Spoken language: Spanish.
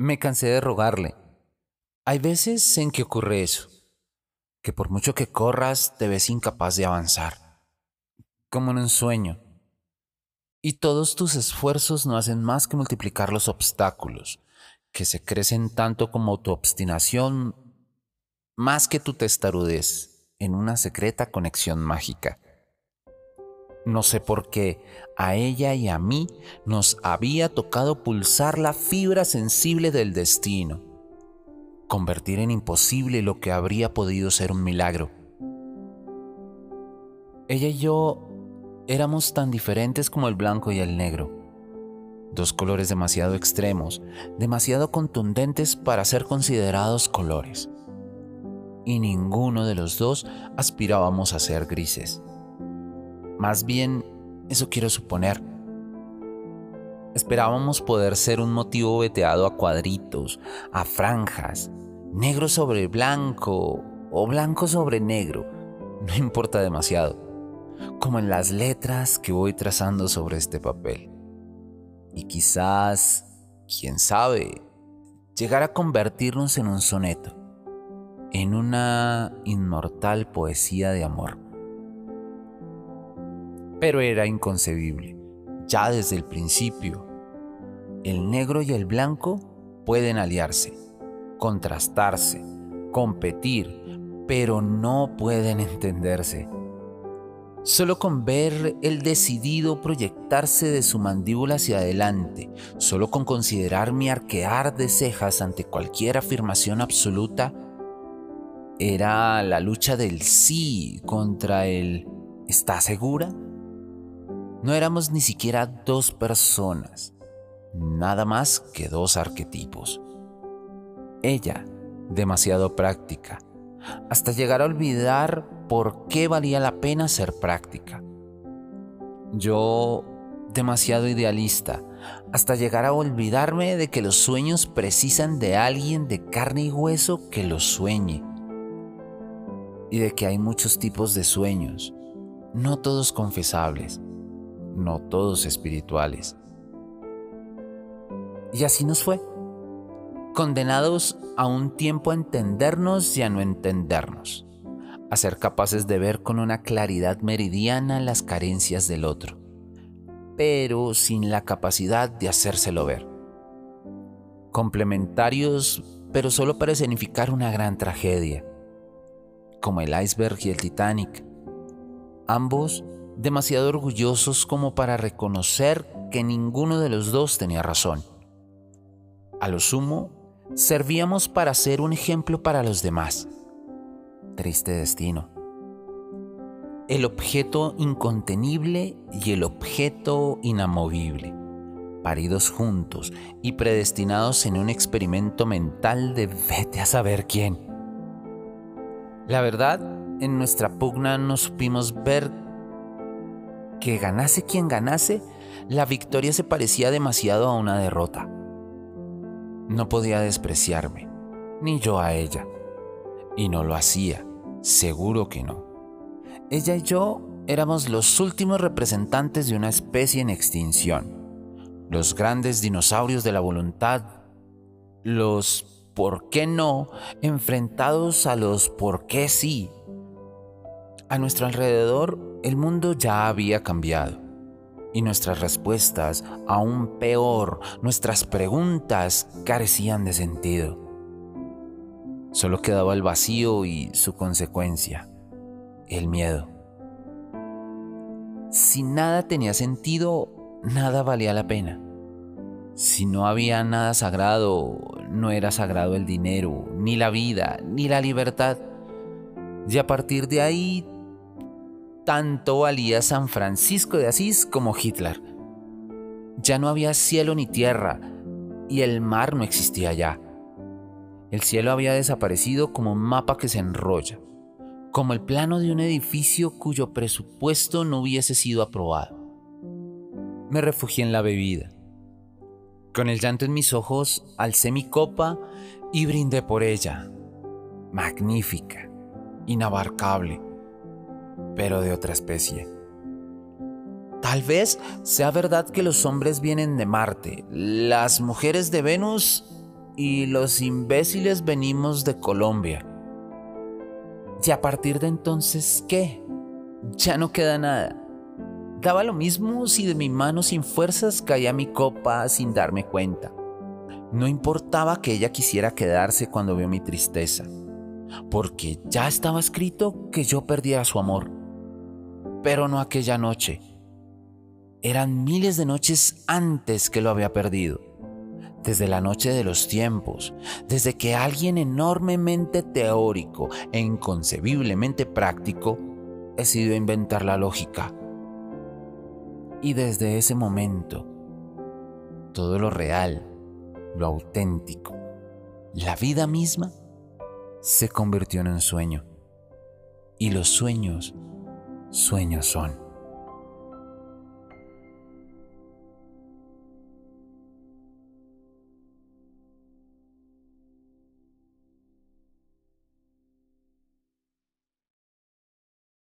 Me cansé de rogarle. Hay veces en que ocurre eso, que por mucho que corras te ves incapaz de avanzar, como en un sueño. Y todos tus esfuerzos no hacen más que multiplicar los obstáculos, que se crecen tanto como tu obstinación, más que tu testarudez, en una secreta conexión mágica. No sé por qué a ella y a mí nos había tocado pulsar la fibra sensible del destino, convertir en imposible lo que habría podido ser un milagro. Ella y yo éramos tan diferentes como el blanco y el negro, dos colores demasiado extremos, demasiado contundentes para ser considerados colores, y ninguno de los dos aspirábamos a ser grises. Más bien, eso quiero suponer. Esperábamos poder ser un motivo veteado a cuadritos, a franjas, negro sobre blanco o blanco sobre negro, no importa demasiado, como en las letras que voy trazando sobre este papel. Y quizás, quién sabe, llegar a convertirnos en un soneto, en una inmortal poesía de amor pero era inconcebible, ya desde el principio. El negro y el blanco pueden aliarse, contrastarse, competir, pero no pueden entenderse. Solo con ver el decidido proyectarse de su mandíbula hacia adelante, solo con considerar mi arquear de cejas ante cualquier afirmación absoluta, era la lucha del sí contra el ¿está segura? No éramos ni siquiera dos personas, nada más que dos arquetipos. Ella, demasiado práctica, hasta llegar a olvidar por qué valía la pena ser práctica. Yo, demasiado idealista, hasta llegar a olvidarme de que los sueños precisan de alguien de carne y hueso que los sueñe. Y de que hay muchos tipos de sueños, no todos confesables no todos espirituales. Y así nos fue, condenados a un tiempo a entendernos y a no entendernos, a ser capaces de ver con una claridad meridiana las carencias del otro, pero sin la capacidad de hacérselo ver. Complementarios, pero solo para escenificar una gran tragedia, como el iceberg y el Titanic, ambos demasiado orgullosos como para reconocer que ninguno de los dos tenía razón. A lo sumo, servíamos para ser un ejemplo para los demás. Triste destino. El objeto incontenible y el objeto inamovible, paridos juntos y predestinados en un experimento mental de vete a saber quién. La verdad, en nuestra pugna no supimos ver que ganase quien ganase, la victoria se parecía demasiado a una derrota. No podía despreciarme, ni yo a ella. Y no lo hacía, seguro que no. Ella y yo éramos los últimos representantes de una especie en extinción, los grandes dinosaurios de la voluntad, los por qué no enfrentados a los por qué sí. A nuestro alrededor el mundo ya había cambiado y nuestras respuestas, aún peor, nuestras preguntas carecían de sentido. Solo quedaba el vacío y su consecuencia, el miedo. Si nada tenía sentido, nada valía la pena. Si no había nada sagrado, no era sagrado el dinero, ni la vida, ni la libertad. Y a partir de ahí tanto valía San Francisco de Asís como Hitler. Ya no había cielo ni tierra, y el mar no existía ya. El cielo había desaparecido como un mapa que se enrolla, como el plano de un edificio cuyo presupuesto no hubiese sido aprobado. Me refugié en la bebida. Con el llanto en mis ojos, alcé mi copa y brindé por ella. Magnífica, inabarcable pero de otra especie. Tal vez sea verdad que los hombres vienen de Marte, las mujeres de Venus y los imbéciles venimos de Colombia. Y a partir de entonces, ¿qué? Ya no queda nada. Daba lo mismo si de mi mano sin fuerzas caía mi copa sin darme cuenta. No importaba que ella quisiera quedarse cuando vio mi tristeza, porque ya estaba escrito que yo perdía su amor. Pero no aquella noche. Eran miles de noches antes que lo había perdido desde la noche de los tiempos, desde que alguien enormemente teórico e inconcebiblemente práctico decidió inventar la lógica. Y desde ese momento, todo lo real, lo auténtico, la vida misma, se convirtió en un sueño. Y los sueños, sueños son.